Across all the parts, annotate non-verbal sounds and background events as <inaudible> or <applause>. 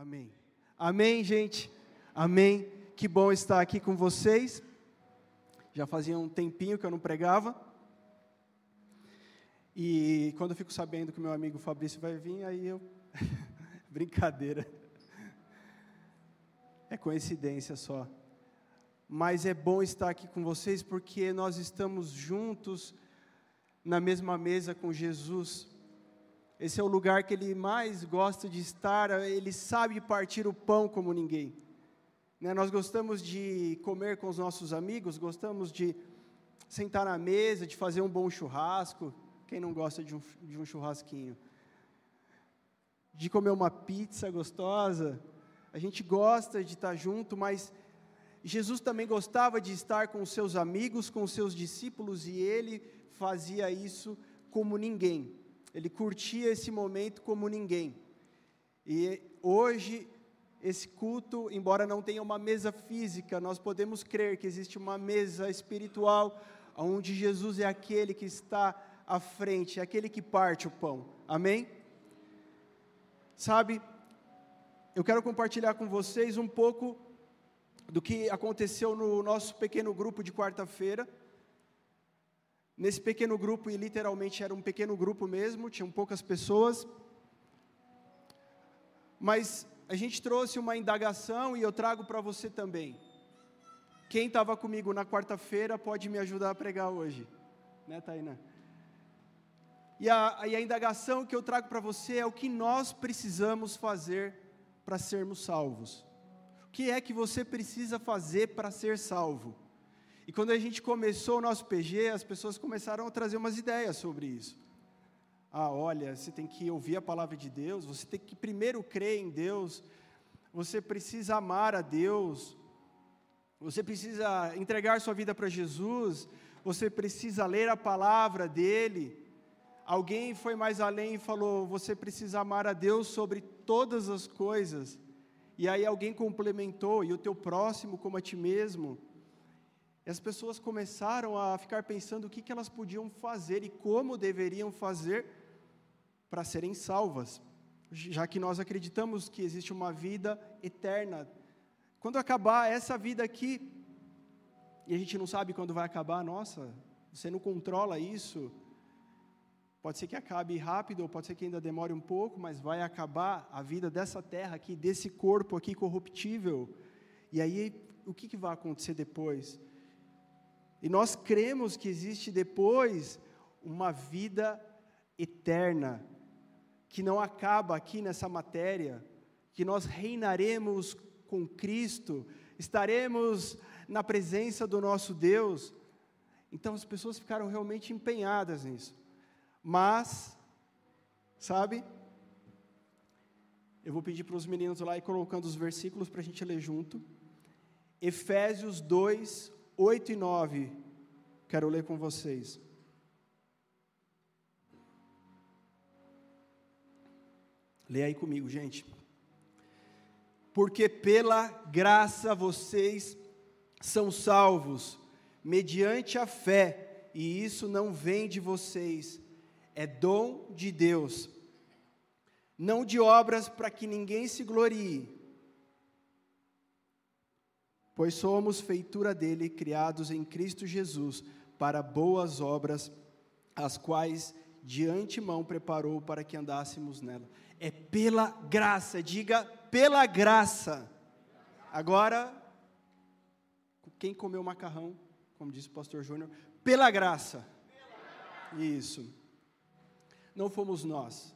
Amém. Amém, gente. Amém. Que bom estar aqui com vocês. Já fazia um tempinho que eu não pregava. E quando eu fico sabendo que meu amigo Fabrício vai vir, aí eu. <laughs> Brincadeira. É coincidência só. Mas é bom estar aqui com vocês porque nós estamos juntos na mesma mesa com Jesus. Esse é o lugar que ele mais gosta de estar, ele sabe partir o pão como ninguém. Né? Nós gostamos de comer com os nossos amigos, gostamos de sentar na mesa, de fazer um bom churrasco. Quem não gosta de um, de um churrasquinho? De comer uma pizza gostosa. A gente gosta de estar junto, mas Jesus também gostava de estar com os seus amigos, com os seus discípulos, e ele fazia isso como ninguém ele curtia esse momento como ninguém. E hoje, esse culto, embora não tenha uma mesa física, nós podemos crer que existe uma mesa espiritual, onde Jesus é aquele que está à frente, é aquele que parte o pão. Amém? Sabe, eu quero compartilhar com vocês um pouco do que aconteceu no nosso pequeno grupo de quarta-feira. Nesse pequeno grupo, e literalmente era um pequeno grupo mesmo, tinham poucas pessoas. Mas a gente trouxe uma indagação e eu trago para você também. Quem estava comigo na quarta-feira pode me ajudar a pregar hoje, né, Taina? E a, e a indagação que eu trago para você é o que nós precisamos fazer para sermos salvos. O que é que você precisa fazer para ser salvo? E quando a gente começou o nosso PG, as pessoas começaram a trazer umas ideias sobre isso. Ah, olha, você tem que ouvir a palavra de Deus, você tem que primeiro crer em Deus, você precisa amar a Deus, você precisa entregar sua vida para Jesus, você precisa ler a palavra dele. Alguém foi mais além e falou: você precisa amar a Deus sobre todas as coisas. E aí alguém complementou: e o teu próximo como a ti mesmo. E as pessoas começaram a ficar pensando o que, que elas podiam fazer e como deveriam fazer para serem salvas, já que nós acreditamos que existe uma vida eterna. Quando acabar essa vida aqui, e a gente não sabe quando vai acabar, nossa, você não controla isso. Pode ser que acabe rápido, ou pode ser que ainda demore um pouco, mas vai acabar a vida dessa terra aqui, desse corpo aqui corruptível. E aí, o que, que vai acontecer depois? E nós cremos que existe depois uma vida eterna, que não acaba aqui nessa matéria, que nós reinaremos com Cristo, estaremos na presença do nosso Deus. Então as pessoas ficaram realmente empenhadas nisso. Mas, sabe, eu vou pedir para os meninos lá e colocando os versículos para a gente ler junto. Efésios 2, 8 e 9. Quero ler com vocês. Leia aí comigo, gente. Porque pela graça vocês são salvos, mediante a fé, e isso não vem de vocês, é dom de Deus, não de obras para que ninguém se glorie pois somos feitura dele, criados em Cristo Jesus, para boas obras, as quais de antemão preparou para que andássemos nela. É pela graça, diga pela graça. Agora, quem comeu macarrão, como disse o pastor Júnior, pela graça. Isso. Não fomos nós.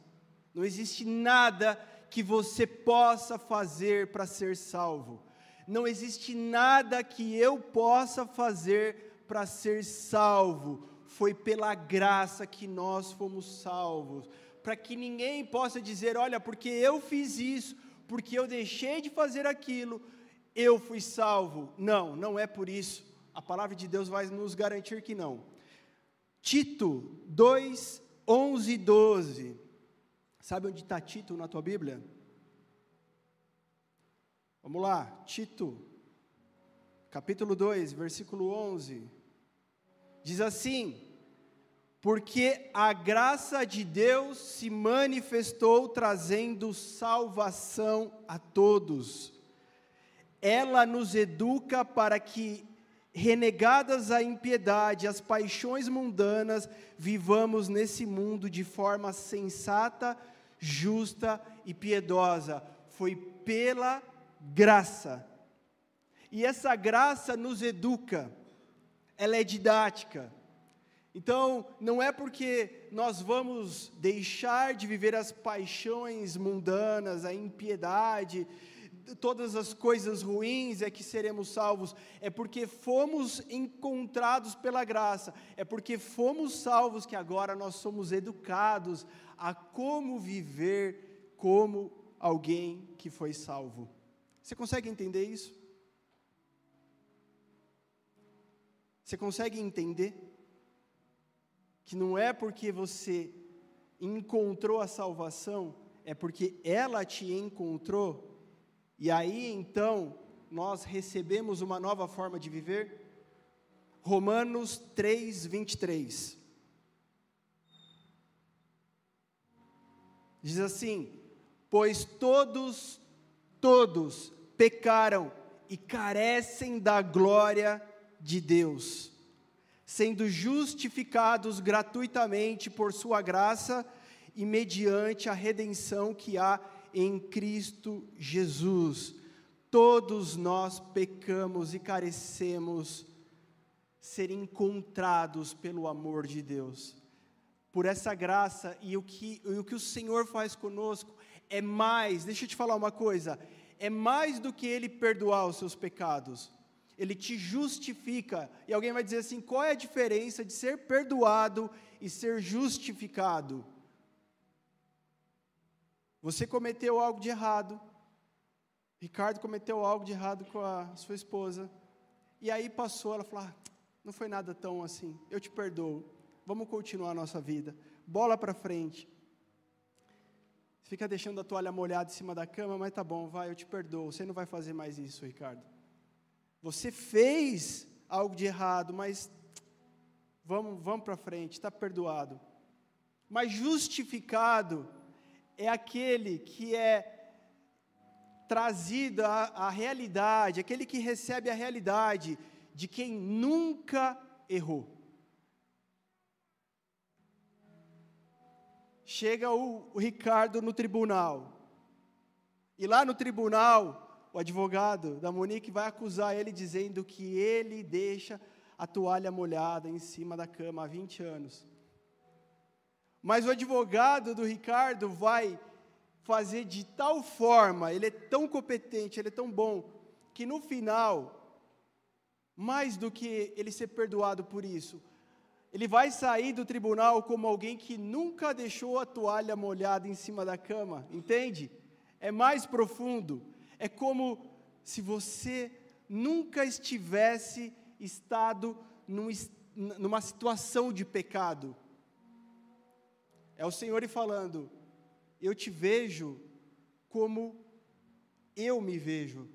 Não existe nada que você possa fazer para ser salvo não existe nada que eu possa fazer para ser salvo. Foi pela graça que nós fomos salvos. Para que ninguém possa dizer: olha, porque eu fiz isso, porque eu deixei de fazer aquilo, eu fui salvo. Não, não é por isso. A palavra de Deus vai nos garantir que não. Tito 2, 11 e 12. Sabe onde está Tito na tua Bíblia? Vamos lá, Tito, capítulo 2, versículo 11. Diz assim: porque a graça de Deus se manifestou trazendo salvação a todos. Ela nos educa para que, renegadas a impiedade, as paixões mundanas, vivamos nesse mundo de forma sensata, justa e piedosa. Foi pela graça. E essa graça nos educa, ela é didática então, não é porque nós vamos deixar de viver as paixões mundanas, a impiedade, todas as coisas ruins é que seremos salvos, é porque fomos encontrados pela graça, é porque fomos salvos que agora nós somos educados a como viver como alguém que foi salvo. Você consegue entender isso? Você consegue entender? que não é porque você encontrou a salvação, é porque ela te encontrou, e aí então nós recebemos uma nova forma de viver? Romanos 3, 23. Diz assim: Pois todos, todos pecaram e carecem da glória de Deus sendo justificados gratuitamente por Sua graça e mediante a redenção que há em Cristo Jesus. Todos nós pecamos e carecemos ser encontrados pelo amor de Deus. Por essa graça e o que, e o que o Senhor faz conosco é mais, deixa eu te falar uma coisa, é mais do que Ele perdoar os seus pecados ele te justifica. E alguém vai dizer assim: qual é a diferença de ser perdoado e ser justificado? Você cometeu algo de errado. Ricardo cometeu algo de errado com a sua esposa. E aí passou, ela falou: ah, não foi nada tão assim. Eu te perdoo. Vamos continuar a nossa vida. Bola para frente. Fica deixando a toalha molhada em cima da cama, mas tá bom, vai, eu te perdoo. Você não vai fazer mais isso, Ricardo. Você fez algo de errado, mas vamos, vamos para frente, está perdoado. Mas justificado é aquele que é trazido à, à realidade, aquele que recebe a realidade de quem nunca errou. Chega o, o Ricardo no tribunal, e lá no tribunal, o advogado da Monique vai acusar ele dizendo que ele deixa a toalha molhada em cima da cama há 20 anos. Mas o advogado do Ricardo vai fazer de tal forma, ele é tão competente, ele é tão bom, que no final, mais do que ele ser perdoado por isso, ele vai sair do tribunal como alguém que nunca deixou a toalha molhada em cima da cama, entende? É mais profundo. É como se você nunca estivesse estado num, numa situação de pecado. É o Senhor falando: Eu te vejo como eu me vejo.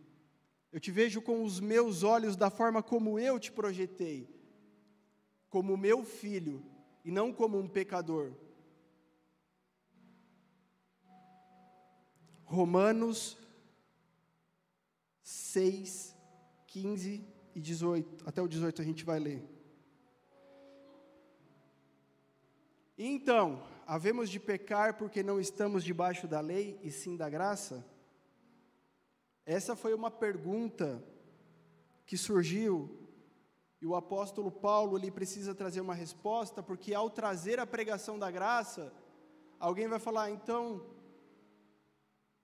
Eu te vejo com os meus olhos da forma como eu te projetei, como meu filho e não como um pecador. Romanos 6, 15 e 18. Até o 18 a gente vai ler. Então, havemos de pecar porque não estamos debaixo da lei e sim da graça? Essa foi uma pergunta que surgiu e o apóstolo Paulo ele precisa trazer uma resposta, porque ao trazer a pregação da graça, alguém vai falar, então,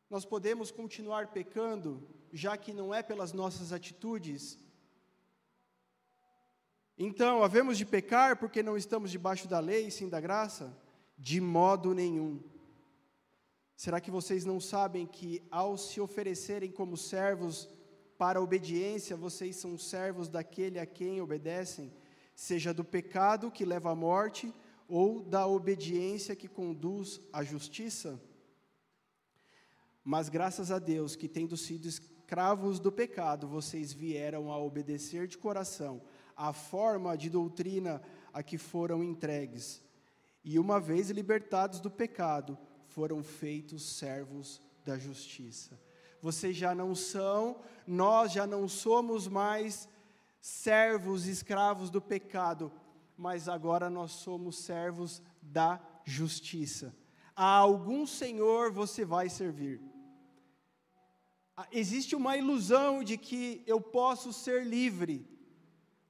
nós podemos continuar pecando? já que não é pelas nossas atitudes. Então, havemos de pecar porque não estamos debaixo da lei, sim da graça? De modo nenhum. Será que vocês não sabem que, ao se oferecerem como servos para a obediência, vocês são servos daquele a quem obedecem, seja do pecado que leva à morte, ou da obediência que conduz à justiça? Mas graças a Deus que, tendo sido escravos do pecado, vocês vieram a obedecer de coração a forma de doutrina a que foram entregues. e uma vez libertados do pecado, foram feitos servos da justiça. Vocês já não são, nós já não somos mais servos, escravos do pecado, mas agora nós somos servos da justiça. A algum Senhor você vai servir. Ah, existe uma ilusão de que eu posso ser livre,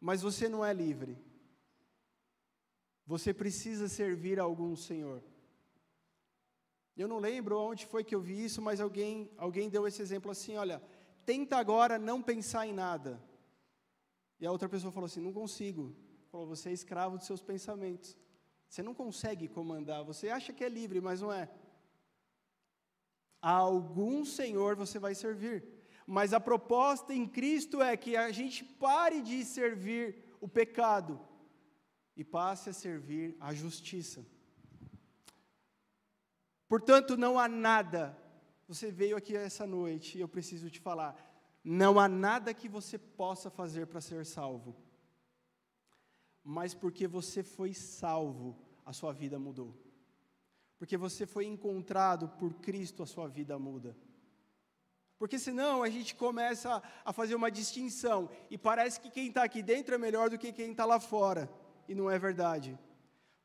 mas você não é livre. Você precisa servir a algum Senhor. Eu não lembro onde foi que eu vi isso, mas alguém, alguém deu esse exemplo assim: olha, tenta agora não pensar em nada. E a outra pessoa falou assim: não consigo. Falou, você é escravo dos seus pensamentos. Você não consegue comandar, você acha que é livre, mas não é. A algum Senhor você vai servir. Mas a proposta em Cristo é que a gente pare de servir o pecado e passe a servir a justiça. Portanto, não há nada, você veio aqui essa noite e eu preciso te falar, não há nada que você possa fazer para ser salvo. Mas porque você foi salvo, a sua vida mudou. Porque você foi encontrado por Cristo, a sua vida muda. Porque senão a gente começa a fazer uma distinção e parece que quem está aqui dentro é melhor do que quem está lá fora. E não é verdade.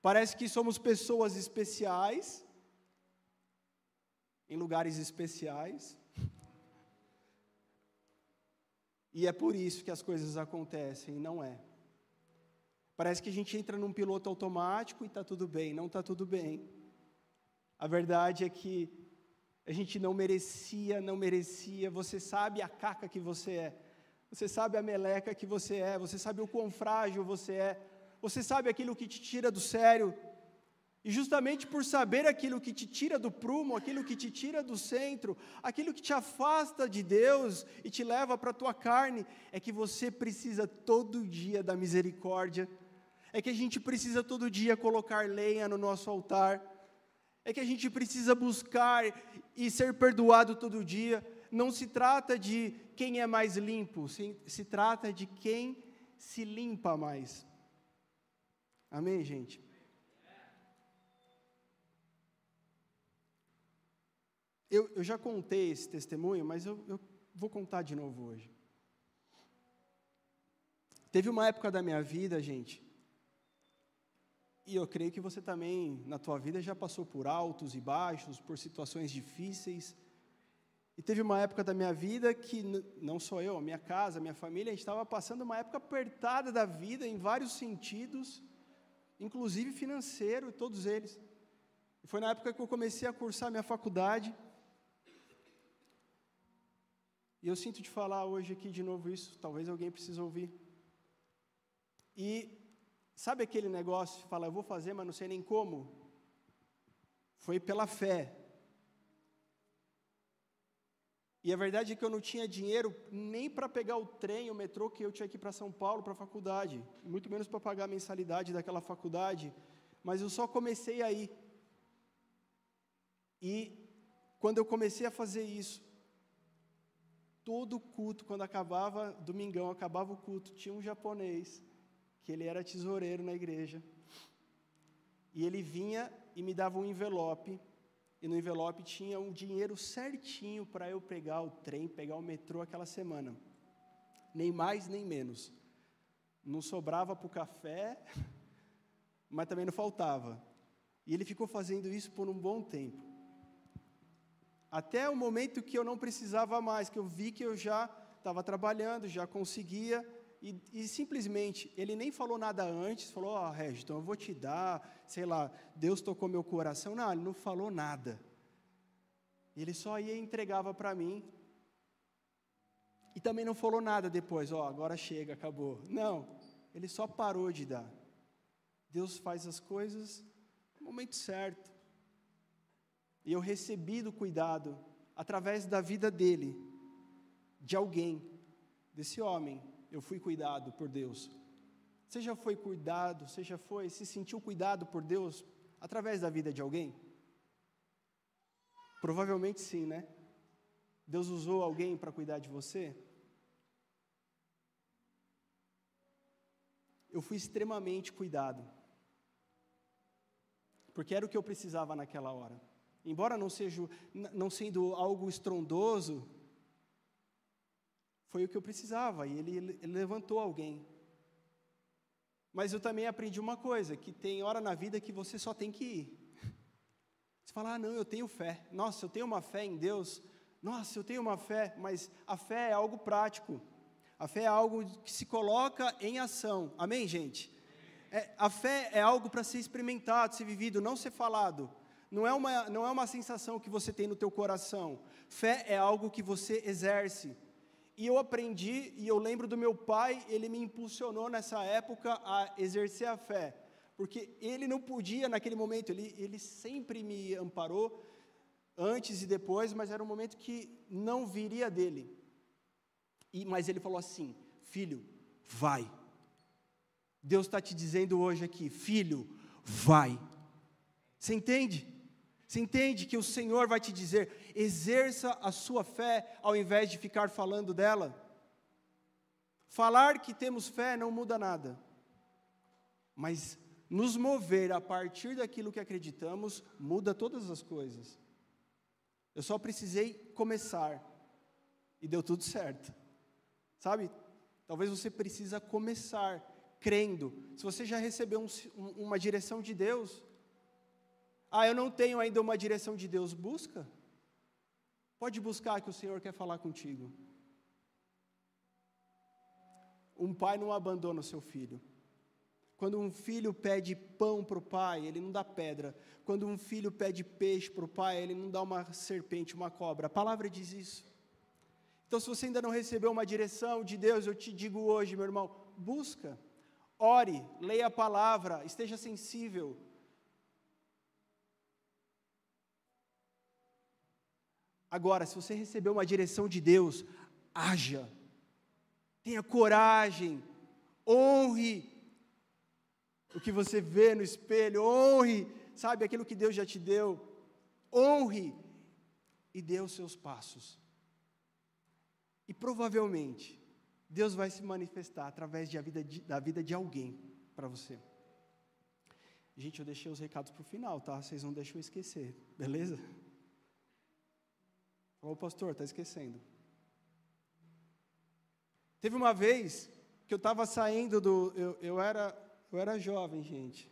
Parece que somos pessoas especiais, em lugares especiais. E é por isso que as coisas acontecem, não é. Parece que a gente entra num piloto automático e está tudo bem. Não está tudo bem. A verdade é que a gente não merecia, não merecia. Você sabe a caca que você é. Você sabe a meleca que você é. Você sabe o quão frágil você é. Você sabe aquilo que te tira do sério. E justamente por saber aquilo que te tira do prumo, aquilo que te tira do centro, aquilo que te afasta de Deus e te leva para a tua carne, é que você precisa todo dia da misericórdia é que a gente precisa todo dia colocar lenha no nosso altar, é que a gente precisa buscar e ser perdoado todo dia. Não se trata de quem é mais limpo, se, se trata de quem se limpa mais. Amém, gente? Eu, eu já contei esse testemunho, mas eu, eu vou contar de novo hoje. Teve uma época da minha vida, gente, e eu creio que você também, na tua vida, já passou por altos e baixos, por situações difíceis. E teve uma época da minha vida que, não só eu, a minha casa, a minha família, a gente estava passando uma época apertada da vida em vários sentidos, inclusive financeiro, todos eles. E foi na época que eu comecei a cursar minha faculdade. E eu sinto de falar hoje aqui de novo isso, talvez alguém precise ouvir. E Sabe aquele negócio, fala, eu vou fazer, mas não sei nem como? Foi pela fé. E a verdade é que eu não tinha dinheiro nem para pegar o trem, o metrô que eu tinha que ir para São Paulo para a faculdade, muito menos para pagar a mensalidade daquela faculdade, mas eu só comecei aí. E quando eu comecei a fazer isso, todo culto, quando acabava, domingão, acabava o culto, tinha um japonês que ele era tesoureiro na igreja. E ele vinha e me dava um envelope, e no envelope tinha um dinheiro certinho para eu pegar o trem, pegar o metrô aquela semana. Nem mais nem menos. Não sobrava para o café, <laughs> mas também não faltava. E ele ficou fazendo isso por um bom tempo. Até o momento que eu não precisava mais, que eu vi que eu já estava trabalhando, já conseguia e, e, simplesmente, ele nem falou nada antes, falou, ó, oh, Regis, então eu vou te dar, sei lá, Deus tocou meu coração. Não, ele não falou nada. Ele só ia e entregava para mim. E também não falou nada depois, ó, oh, agora chega, acabou. Não, ele só parou de dar. Deus faz as coisas no momento certo. E eu recebi do cuidado, através da vida dele, de alguém, desse homem, eu fui cuidado por Deus. Você já foi cuidado, você já foi, se sentiu cuidado por Deus através da vida de alguém? Provavelmente sim, né? Deus usou alguém para cuidar de você? Eu fui extremamente cuidado. porque era o que eu precisava naquela hora. Embora não seja não sendo algo estrondoso, foi o que eu precisava e ele, ele levantou alguém. Mas eu também aprendi uma coisa, que tem hora na vida que você só tem que ir. Você fala, ah, não, eu tenho fé. Nossa, eu tenho uma fé em Deus. Nossa, eu tenho uma fé, mas a fé é algo prático. A fé é algo que se coloca em ação. Amém, gente? É, a fé é algo para ser experimentado, ser vivido, não ser falado. Não é, uma, não é uma sensação que você tem no teu coração. Fé é algo que você exerce. E eu aprendi, e eu lembro do meu pai, ele me impulsionou nessa época a exercer a fé porque ele não podia naquele momento, ele, ele sempre me amparou, antes e depois, mas era um momento que não viria dele. E, mas ele falou assim: Filho, vai. Deus está te dizendo hoje aqui, filho, vai. Você entende? Você entende que o Senhor vai te dizer, exerça a sua fé ao invés de ficar falando dela? Falar que temos fé não muda nada, mas nos mover a partir daquilo que acreditamos muda todas as coisas. Eu só precisei começar e deu tudo certo. Sabe? Talvez você precisa começar crendo. Se você já recebeu um, uma direção de Deus, ah, eu não tenho ainda uma direção de Deus, busca. Pode buscar que o Senhor quer falar contigo. Um pai não abandona o seu filho. Quando um filho pede pão para o pai, ele não dá pedra. Quando um filho pede peixe para o pai, ele não dá uma serpente, uma cobra. A palavra diz isso. Então, se você ainda não recebeu uma direção de Deus, eu te digo hoje, meu irmão, busca, ore, leia a palavra, esteja sensível. Agora, se você recebeu uma direção de Deus, haja, tenha coragem, honre o que você vê no espelho, honre, sabe, aquilo que Deus já te deu, honre e dê os seus passos. E provavelmente, Deus vai se manifestar através da vida de, da vida de alguém para você. Gente, eu deixei os recados para o final, tá? Vocês não deixam eu esquecer, beleza? Ô pastor, está esquecendo. Teve uma vez que eu estava saindo do. Eu, eu era eu era jovem, gente.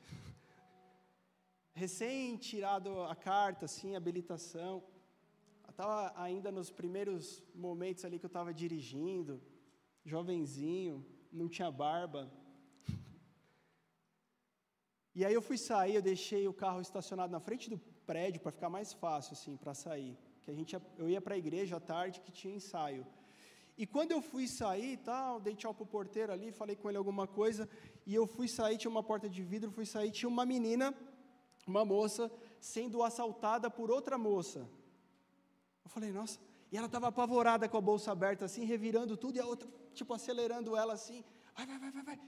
<laughs> Recém tirado a carta, assim, habilitação. Estava ainda nos primeiros momentos ali que eu estava dirigindo, jovenzinho, não tinha barba. <laughs> E aí eu fui sair, eu deixei o carro estacionado na frente do prédio para ficar mais fácil, assim, para sair. Que a gente, eu ia para a igreja à tarde que tinha ensaio. E quando eu fui sair, tal, dei tchau pro porteiro ali, falei com ele alguma coisa, e eu fui sair, tinha uma porta de vidro, fui sair, tinha uma menina, uma moça, sendo assaltada por outra moça. Eu falei, nossa, e ela estava apavorada com a bolsa aberta, assim, revirando tudo, e a outra, tipo, acelerando ela assim, vai, vai, vai, vai, vai.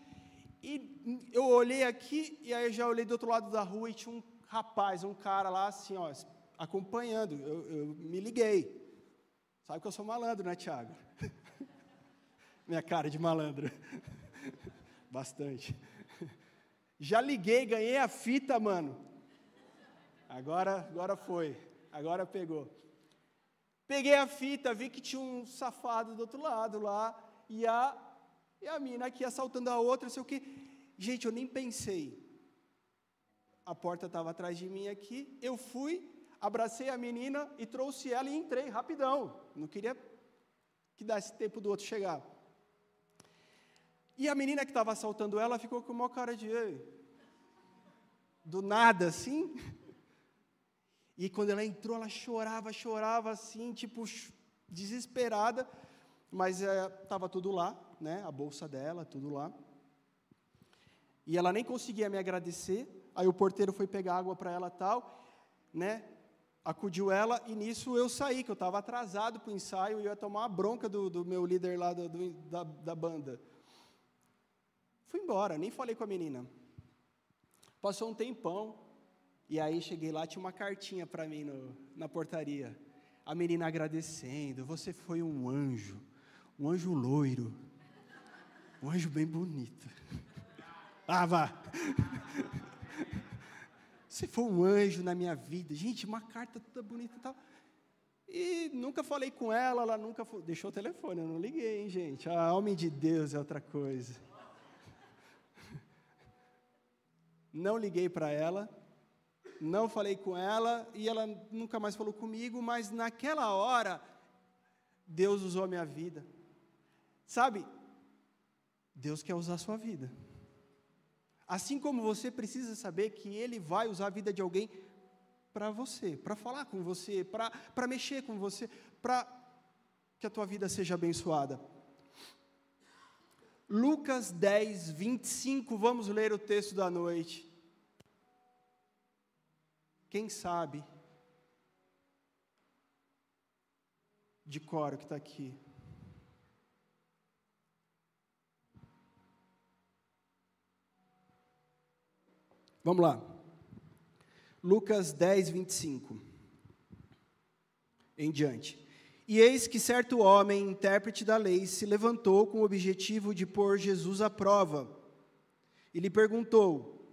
E eu olhei aqui, e aí eu já olhei do outro lado da rua, e tinha um rapaz, um cara lá, assim, ó, acompanhando, eu, eu me liguei. Sabe que eu sou malandro, né, Tiago? <laughs> Minha cara de malandro. <laughs> Bastante. Já liguei, ganhei a fita, mano. Agora, agora foi. Agora pegou. Peguei a fita, vi que tinha um safado do outro lado lá, e a, e a mina aqui assaltando a outra, sei o quê. Gente, eu nem pensei. A porta estava atrás de mim aqui, eu fui, abracei a menina e trouxe ela e entrei rapidão. Não queria que desse tempo do outro chegar. E a menina que estava assaltando ela ficou com uma cara de. Do nada assim. E quando ela entrou, ela chorava, chorava assim, tipo, desesperada. Mas estava é, tudo lá, né? A bolsa dela, tudo lá. E ela nem conseguia me agradecer. Aí o porteiro foi pegar água para ela tal, né? Acudiu ela e nisso eu saí, que eu estava atrasado para o ensaio e ia tomar a bronca do, do meu líder lá do, do, da, da banda. Fui embora, nem falei com a menina. Passou um tempão, e aí cheguei lá, tinha uma cartinha para mim no, na portaria. A menina agradecendo, você foi um anjo, um anjo loiro, um anjo bem bonito. <laughs> Ah, vá! Você foi um anjo na minha vida. Gente, uma carta toda bonita e tal. E nunca falei com ela, ela nunca deixou o telefone, eu não liguei, hein, gente. A homem de Deus é outra coisa. <laughs> Não liguei para ela, não falei com ela e ela nunca mais falou comigo, mas naquela hora Deus usou a minha vida. Sabe? Deus quer usar a sua vida. Assim como você precisa saber que Ele vai usar a vida de alguém para você, para falar com você, para mexer com você, para que a tua vida seja abençoada. Lucas 10, 25, vamos ler o texto da noite. Quem sabe de coro que está aqui? Vamos lá. Lucas 10, 25. Em diante. E eis que certo homem, intérprete da lei, se levantou com o objetivo de pôr Jesus à prova. E lhe perguntou: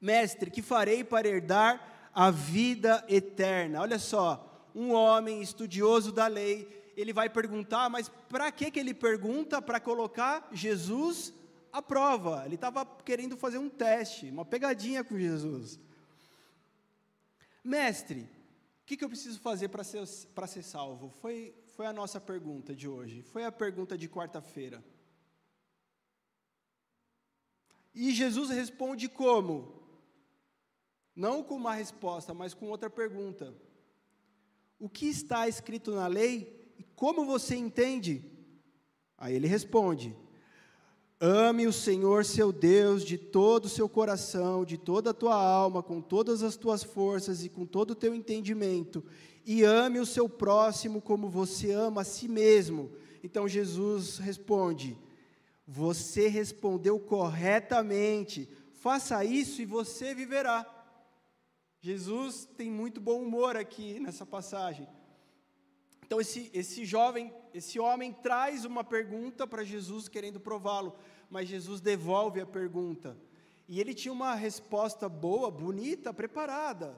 Mestre, que farei para herdar a vida eterna? Olha só, um homem estudioso da lei, ele vai perguntar, mas para que, que ele pergunta? Para colocar Jesus à prova. Ele estava querendo fazer um teste, uma pegadinha com Jesus. Mestre, o que, que eu preciso fazer para ser, ser salvo? Foi, foi a nossa pergunta de hoje, foi a pergunta de quarta-feira. E Jesus responde como? Não com uma resposta, mas com outra pergunta. O que está escrito na lei e como você entende? Aí ele responde: Ame o Senhor seu Deus de todo o seu coração, de toda a tua alma, com todas as tuas forças e com todo o teu entendimento, e ame o seu próximo como você ama a si mesmo. Então Jesus responde: Você respondeu corretamente, faça isso e você viverá. Jesus tem muito bom humor aqui nessa passagem. Então esse, esse jovem, esse homem traz uma pergunta para Jesus querendo prová-lo, mas Jesus devolve a pergunta. E ele tinha uma resposta boa, bonita, preparada,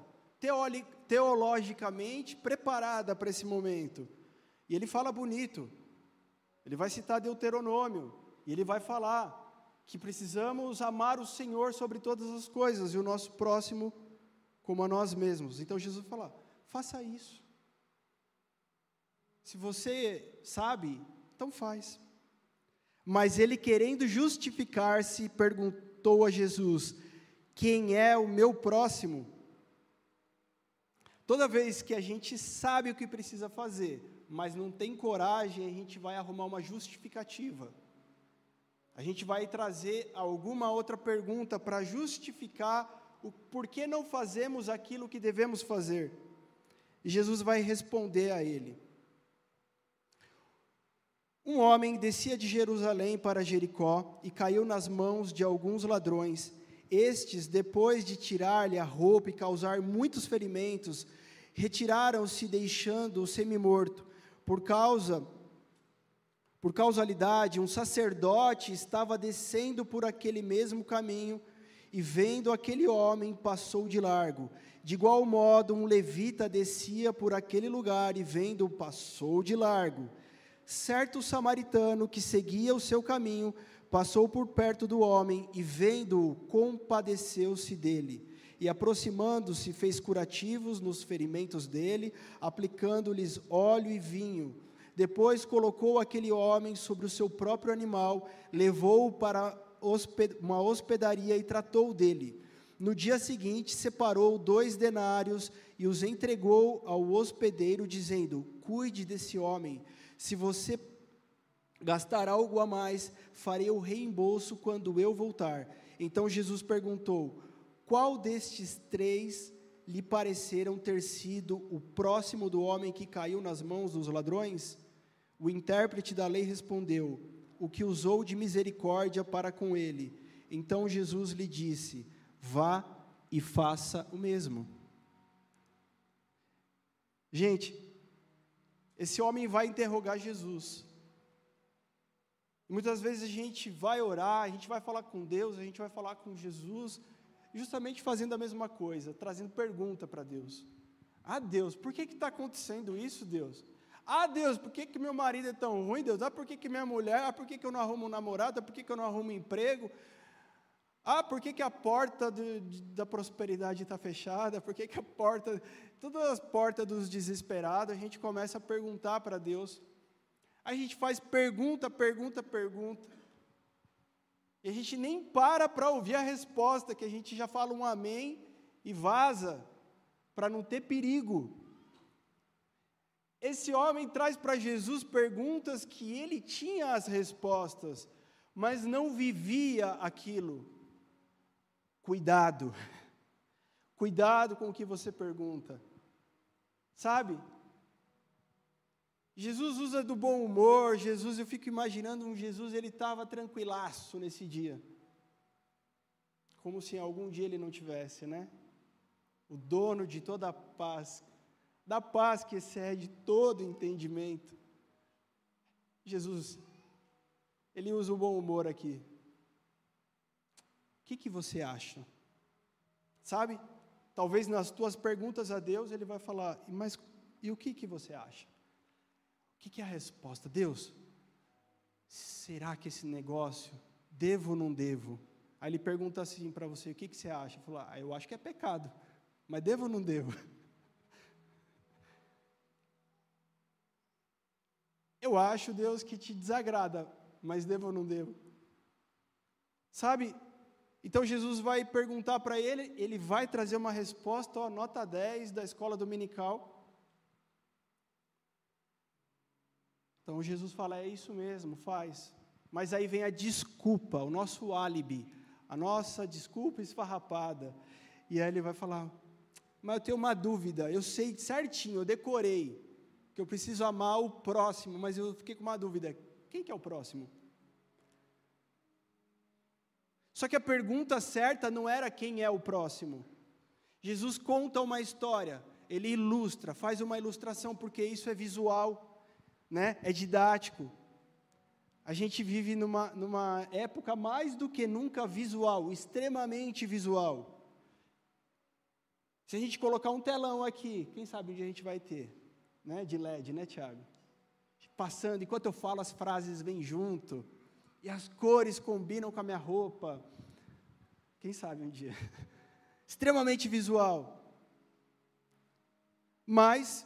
teologicamente preparada para esse momento. E ele fala bonito. Ele vai citar Deuteronômio e ele vai falar que precisamos amar o Senhor sobre todas as coisas e o nosso próximo como a nós mesmos. Então Jesus fala: faça isso. Se você sabe, então faz. Mas ele, querendo justificar-se, perguntou a Jesus: Quem é o meu próximo? Toda vez que a gente sabe o que precisa fazer, mas não tem coragem, a gente vai arrumar uma justificativa. A gente vai trazer alguma outra pergunta para justificar o porquê não fazemos aquilo que devemos fazer. E Jesus vai responder a ele. Um homem descia de Jerusalém para Jericó e caiu nas mãos de alguns ladrões. Estes, depois de tirar-lhe a roupa e causar muitos ferimentos, retiraram-se deixando-o semi-morto. Por causa por causalidade, um sacerdote estava descendo por aquele mesmo caminho e vendo aquele homem passou de largo. De igual modo, um levita descia por aquele lugar e vendo passou de largo certo samaritano que seguia o seu caminho passou por perto do homem e, vendo-o, compadeceu-se dele. E aproximando-se, fez curativos nos ferimentos dele, aplicando-lhes óleo e vinho. Depois colocou aquele homem sobre o seu próprio animal, levou-o para uma hospedaria e tratou dele. No dia seguinte, separou dois denários e os entregou ao hospedeiro, dizendo: Cuide desse homem se você gastar algo a mais, farei o reembolso quando eu voltar. Então Jesus perguntou: Qual destes três lhe pareceram ter sido o próximo do homem que caiu nas mãos dos ladrões? O intérprete da lei respondeu: O que usou de misericórdia para com ele. Então Jesus lhe disse: Vá e faça o mesmo. Gente, esse homem vai interrogar Jesus. muitas vezes a gente vai orar, a gente vai falar com Deus, a gente vai falar com Jesus, justamente fazendo a mesma coisa, trazendo pergunta para Deus. Ah, Deus, por que está acontecendo isso, Deus? Ah, Deus, por que, que meu marido é tão ruim, Deus? Ah, por que, que minha mulher? Ah, por que, que eu não arrumo um namorado? Ah, por que, que eu não arrumo um emprego? Ah, por que, que a porta de, da prosperidade está fechada? Por que, que a porta, todas as portas dos desesperados, a gente começa a perguntar para Deus. A gente faz pergunta, pergunta, pergunta. E a gente nem para para ouvir a resposta, que a gente já fala um amém e vaza, para não ter perigo. Esse homem traz para Jesus perguntas que ele tinha as respostas, mas não vivia aquilo. Cuidado, cuidado com o que você pergunta, sabe? Jesus usa do bom humor, Jesus, eu fico imaginando um Jesus, ele estava tranquilaço nesse dia, como se algum dia ele não tivesse, né? O dono de toda a paz, da paz que excede todo entendimento. Jesus, ele usa o bom humor aqui. Que, que você acha? Sabe? Talvez nas tuas perguntas a Deus ele vai falar, mas e o que, que você acha? O que, que é a resposta? Deus, será que esse negócio, devo ou não devo? Aí ele pergunta assim para você, o que, que você acha? Fala, ah, eu acho que é pecado, mas devo ou não devo? <laughs> Eu acho, Deus, que te desagrada, mas devo ou não devo? Sabe? Então Jesus vai perguntar para ele, ele vai trazer uma resposta, ó, nota 10 da escola dominical. Então Jesus fala: é isso mesmo, faz. Mas aí vem a desculpa, o nosso álibi, a nossa desculpa esfarrapada. E aí ele vai falar: mas eu tenho uma dúvida, eu sei certinho, eu decorei que eu preciso amar o próximo, mas eu fiquei com uma dúvida: quem que é o próximo? Só que a pergunta certa não era quem é o próximo. Jesus conta uma história, ele ilustra, faz uma ilustração, porque isso é visual, né? é didático. A gente vive numa, numa época mais do que nunca visual, extremamente visual. Se a gente colocar um telão aqui, quem sabe onde a gente vai ter? né, de LED, né, Tiago? Passando, enquanto eu falo, as frases vêm junto, e as cores combinam com a minha roupa. Quem sabe um dia? <laughs> Extremamente visual. Mas,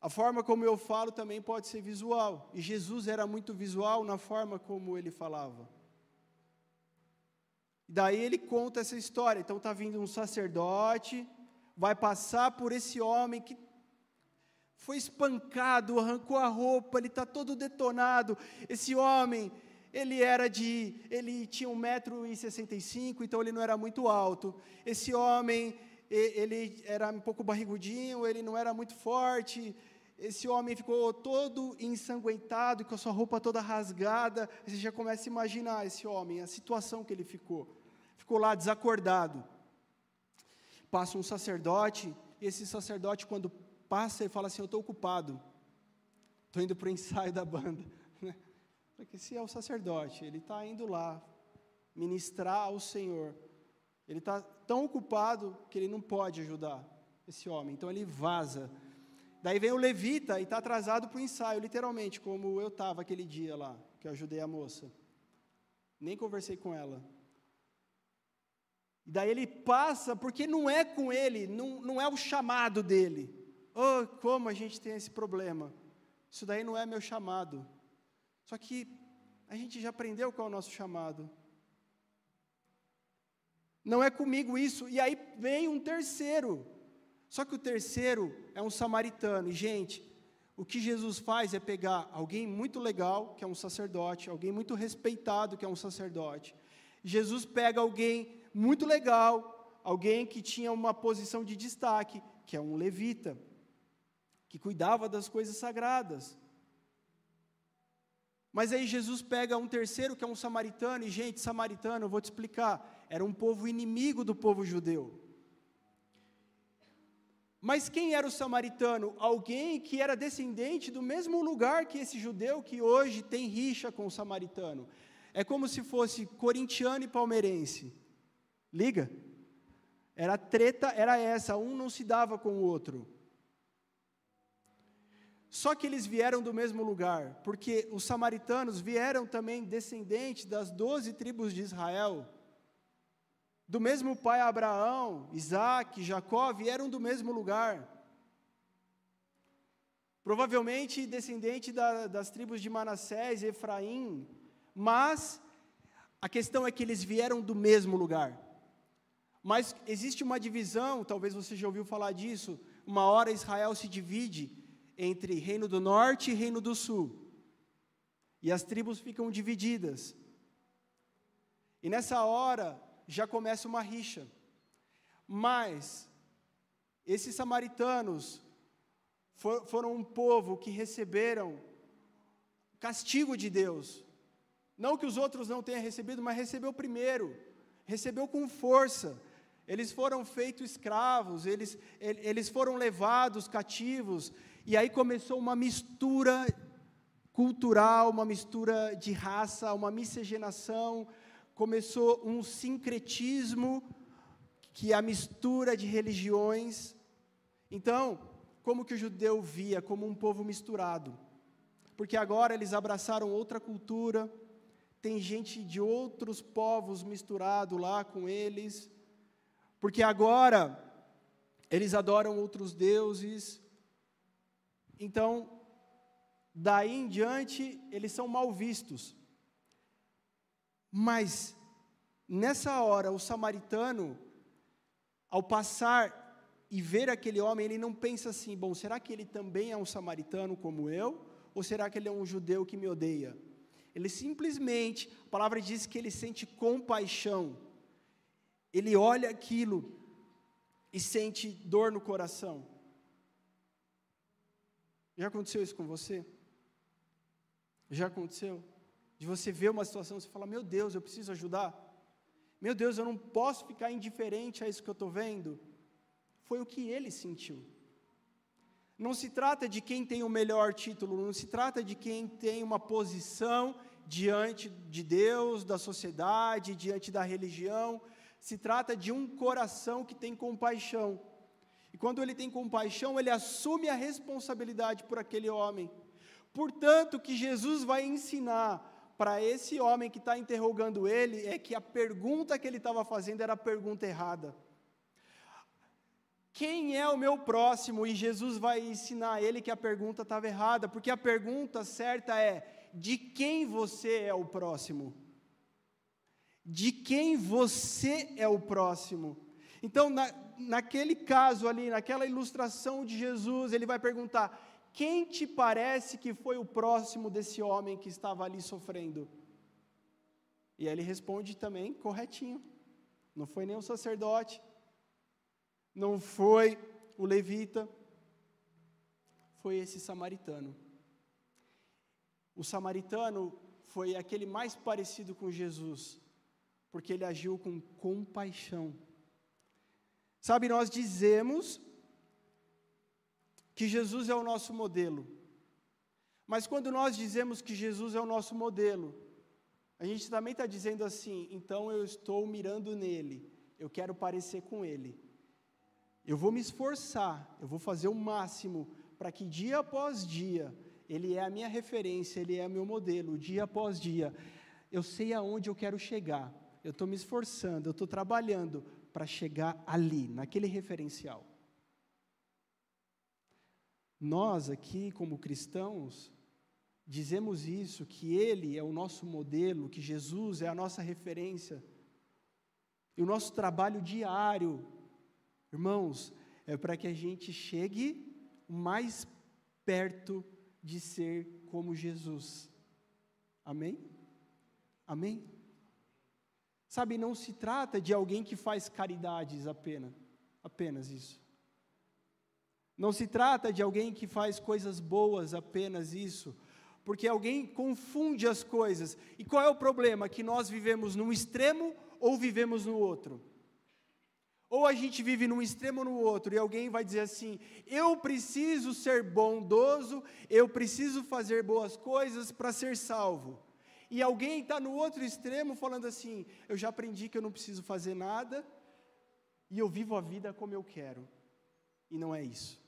a forma como eu falo também pode ser visual. E Jesus era muito visual na forma como ele falava. Daí ele conta essa história. Então está vindo um sacerdote, vai passar por esse homem que foi espancado, arrancou a roupa, ele está todo detonado. Esse homem, ele era de, ele tinha 1,65m, então ele não era muito alto. Esse homem, ele era um pouco barrigudinho, ele não era muito forte. Esse homem ficou todo ensanguentado, com a sua roupa toda rasgada. Você já começa a imaginar esse homem, a situação que ele ficou. Ficou lá desacordado. Passa um sacerdote, e esse sacerdote, quando passa e fala assim: Eu estou ocupado, estou indo para o ensaio da banda. <laughs> Né? Porque se é o sacerdote, ele está indo lá ministrar ao Senhor. Ele está tão ocupado que ele não pode ajudar esse homem, então ele vaza. Daí vem o levita e está atrasado para o ensaio, literalmente, como eu estava aquele dia lá, que eu ajudei a moça. Nem conversei com ela. E daí ele passa, porque não é com ele, não, não é o chamado dele. Oh, como a gente tem esse problema. Isso daí não é meu chamado. Só que a gente já aprendeu qual é o nosso chamado. Não é comigo isso. E aí vem um terceiro. Só que o terceiro é um samaritano. E, gente, o que Jesus faz é pegar alguém muito legal, que é um sacerdote, alguém muito respeitado, que é um sacerdote. Jesus pega alguém muito legal, alguém que tinha uma posição de destaque, que é um levita que cuidava das coisas sagradas. Mas aí Jesus pega um terceiro que é um samaritano, e gente, samaritano, eu vou te explicar, era um povo inimigo do povo judeu. Mas quem era o samaritano? Alguém que era descendente do mesmo lugar que esse judeu que hoje tem rixa com o samaritano. É como se fosse corintiano e palmeirense. Liga? Era treta, era essa, um não se dava com o outro. Só que eles vieram do mesmo lugar, porque os samaritanos vieram também descendentes das doze tribos de Israel. Do mesmo pai Abraão, Isaac, Jacó, vieram do mesmo lugar. Provavelmente descendente da, das tribos de Manassés e Efraim, mas a questão é que eles vieram do mesmo lugar. Mas existe uma divisão, talvez você já ouviu falar disso, uma hora Israel se divide entre Reino do Norte e Reino do Sul. E as tribos ficam divididas. E nessa hora já começa uma rixa. Mas esses samaritanos for, foram um povo que receberam castigo de Deus. Não que os outros não tenham recebido, mas recebeu primeiro, recebeu com força. Eles foram feitos escravos, eles, eles foram levados cativos, e aí começou uma mistura cultural, uma mistura de raça, uma miscigenação, começou um sincretismo, que é a mistura de religiões. Então, como que o judeu via? Como um povo misturado. Porque agora eles abraçaram outra cultura, tem gente de outros povos misturado lá com eles, porque agora eles adoram outros deuses, então, daí em diante, eles são mal vistos. Mas, nessa hora, o samaritano, ao passar e ver aquele homem, ele não pensa assim: bom, será que ele também é um samaritano como eu? Ou será que ele é um judeu que me odeia? Ele simplesmente, a palavra diz que ele sente compaixão. Ele olha aquilo e sente dor no coração. Já aconteceu isso com você? Já aconteceu? De você ver uma situação e você falar: Meu Deus, eu preciso ajudar. Meu Deus, eu não posso ficar indiferente a isso que eu estou vendo. Foi o que ele sentiu. Não se trata de quem tem o melhor título, não se trata de quem tem uma posição diante de Deus, da sociedade, diante da religião. Se trata de um coração que tem compaixão. E quando ele tem compaixão, ele assume a responsabilidade por aquele homem. Portanto, o que Jesus vai ensinar para esse homem que está interrogando ele é que a pergunta que ele estava fazendo era a pergunta errada. Quem é o meu próximo? E Jesus vai ensinar a ele que a pergunta estava errada, porque a pergunta certa é: de quem você é o próximo? De quem você é o próximo? Então, na, naquele caso ali, naquela ilustração de Jesus, ele vai perguntar: quem te parece que foi o próximo desse homem que estava ali sofrendo? E ele responde também corretinho. Não foi nem o sacerdote, não foi o levita, foi esse samaritano. O samaritano foi aquele mais parecido com Jesus, porque ele agiu com compaixão. Sabe, nós dizemos que Jesus é o nosso modelo. Mas quando nós dizemos que Jesus é o nosso modelo, a gente também está dizendo assim, então eu estou mirando nele, eu quero parecer com ele. Eu vou me esforçar, eu vou fazer o máximo para que dia após dia, ele é a minha referência, ele é o meu modelo, dia após dia. Eu sei aonde eu quero chegar, eu estou me esforçando, eu estou trabalhando para chegar ali, naquele referencial. Nós aqui, como cristãos, dizemos isso, que Ele é o nosso modelo, que Jesus é a nossa referência. E o nosso trabalho diário, irmãos, é para que a gente chegue mais perto de ser como Jesus. Amém? Amém? Sabe, não se trata de alguém que faz caridades apenas, apenas isso. Não se trata de alguém que faz coisas boas apenas isso, porque alguém confunde as coisas. E qual é o problema? Que nós vivemos num extremo ou vivemos no outro. Ou a gente vive num extremo ou no outro, e alguém vai dizer assim: eu preciso ser bondoso, eu preciso fazer boas coisas para ser salvo e alguém está no outro extremo falando assim: eu já aprendi que eu não preciso fazer nada, e eu vivo a vida como eu quero. E não é isso.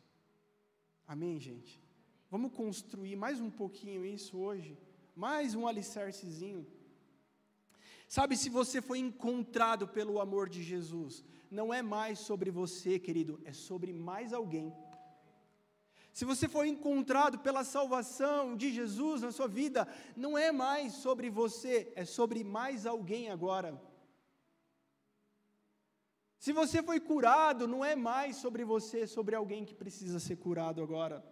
Amém, gente? Vamos construir mais um pouquinho isso hoje, mais um alicercezinho. Sabe, se você foi encontrado pelo amor de Jesus, não é mais sobre você, querido, é sobre mais alguém. Se você foi encontrado pela salvação de Jesus na sua vida, não é mais sobre você, é sobre mais alguém agora. Se você foi curado, não é mais sobre você, é sobre alguém que precisa ser curado agora.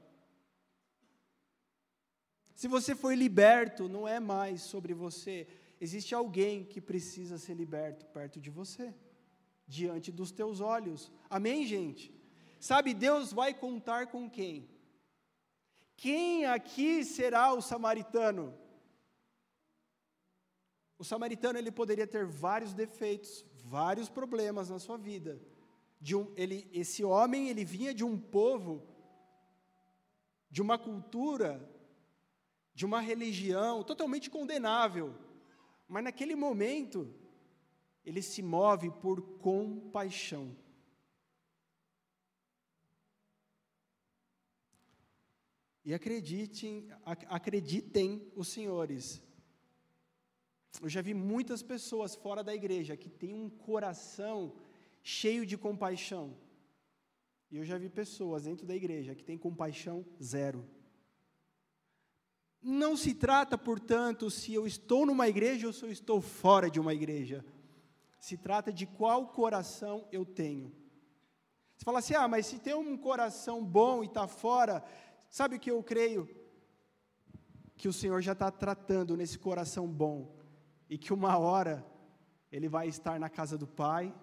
Se você foi liberto, não é mais sobre você, existe alguém que precisa ser liberto perto de você, diante dos teus olhos. Amém, gente? Sabe, Deus vai contar com quem? Quem aqui será o samaritano? O samaritano ele poderia ter vários defeitos, vários problemas na sua vida. Um, ele, esse homem ele vinha de um povo, de uma cultura, de uma religião totalmente condenável. Mas naquele momento ele se move por compaixão. E acreditem, acreditem os senhores. Eu já vi muitas pessoas fora da igreja que têm um coração cheio de compaixão. E eu já vi pessoas dentro da igreja que têm compaixão zero. Não se trata, portanto, se eu estou numa igreja ou se eu estou fora de uma igreja. Se trata de qual coração eu tenho. Você fala assim: ah, mas se tem um coração bom e está fora, Sabe o que eu creio? Que o Senhor já está tratando nesse coração bom, e que uma hora ele vai estar na casa do Pai,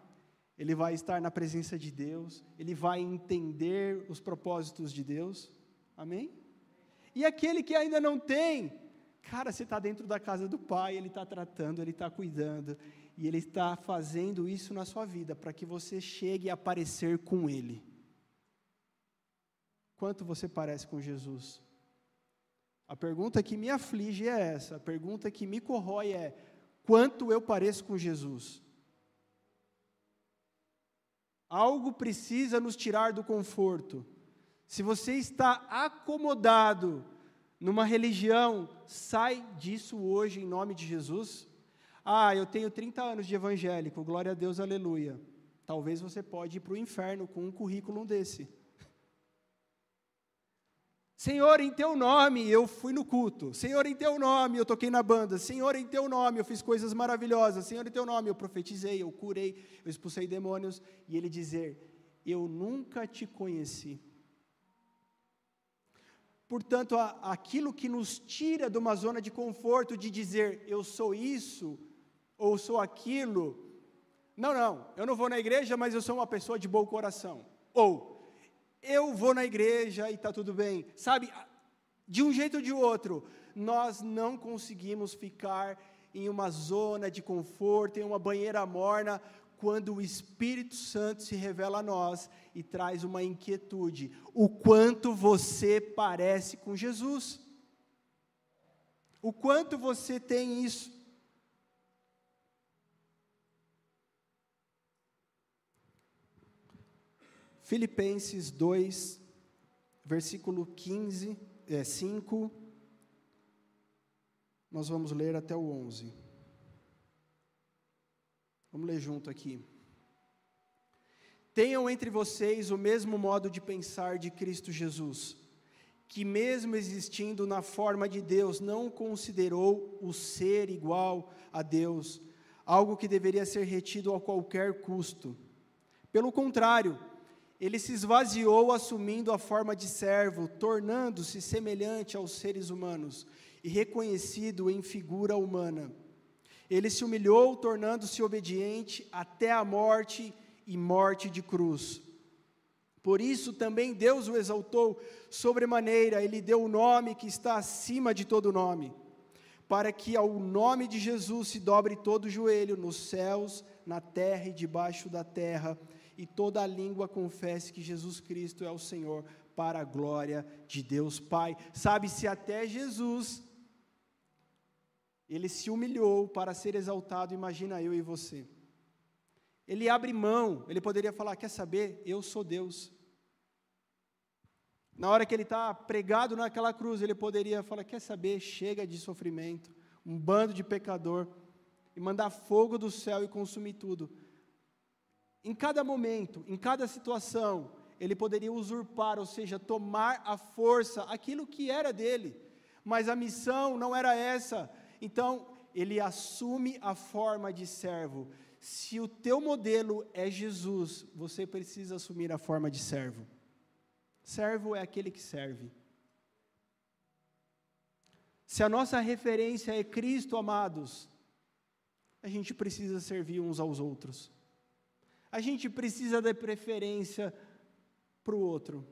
ele vai estar na presença de Deus, ele vai entender os propósitos de Deus, amém? E aquele que ainda não tem, cara, você está dentro da casa do Pai, ele está tratando, ele está cuidando, e ele está fazendo isso na sua vida, para que você chegue a aparecer com ele. Quanto você parece com Jesus? A pergunta que me aflige é essa, a pergunta que me corrói é: quanto eu pareço com Jesus? Algo precisa nos tirar do conforto. Se você está acomodado numa religião, sai disso hoje em nome de Jesus. Ah, eu tenho 30 anos de evangélico, glória a Deus, aleluia. Talvez você pode ir para o inferno com um currículo desse. Senhor, em teu nome eu fui no culto. Senhor, em teu nome eu toquei na banda. Senhor, em teu nome eu fiz coisas maravilhosas. Senhor, em teu nome eu profetizei, eu curei, eu expulsei demônios. E ele dizer: Eu nunca te conheci. Portanto, aquilo que nos tira de uma zona de conforto de dizer eu sou isso ou sou aquilo. Não, não, eu não vou na igreja, mas eu sou uma pessoa de bom coração. Ou eu vou na igreja e está tudo bem. Sabe, de um jeito ou de outro, nós não conseguimos ficar em uma zona de conforto, em uma banheira morna, quando o Espírito Santo se revela a nós e traz uma inquietude: o quanto você parece com Jesus. O quanto você tem isso. Filipenses 2, versículo 15, é, 5. Nós vamos ler até o 11. Vamos ler junto aqui. Tenham entre vocês o mesmo modo de pensar de Cristo Jesus, que, mesmo existindo na forma de Deus, não considerou o ser igual a Deus, algo que deveria ser retido a qualquer custo. Pelo contrário, ele se esvaziou assumindo a forma de servo, tornando-se semelhante aos seres humanos e reconhecido em figura humana. Ele se humilhou, tornando-se obediente até a morte e morte de cruz. Por isso também Deus o exaltou sobremaneira, ele deu o nome que está acima de todo nome, para que ao nome de Jesus se dobre todo o joelho nos céus, na terra e debaixo da terra e toda a língua confesse que Jesus Cristo é o Senhor, para a glória de Deus Pai. Sabe-se até Jesus, ele se humilhou para ser exaltado, imagina eu e você. Ele abre mão, ele poderia falar: Quer saber? Eu sou Deus. Na hora que ele está pregado naquela cruz, ele poderia falar: Quer saber? Chega de sofrimento, um bando de pecador, e mandar fogo do céu e consumir tudo. Em cada momento, em cada situação, ele poderia usurpar, ou seja, tomar a força, aquilo que era dele, mas a missão não era essa. Então, ele assume a forma de servo. Se o teu modelo é Jesus, você precisa assumir a forma de servo. Servo é aquele que serve. Se a nossa referência é Cristo, amados, a gente precisa servir uns aos outros. A gente precisa dar preferência para o outro.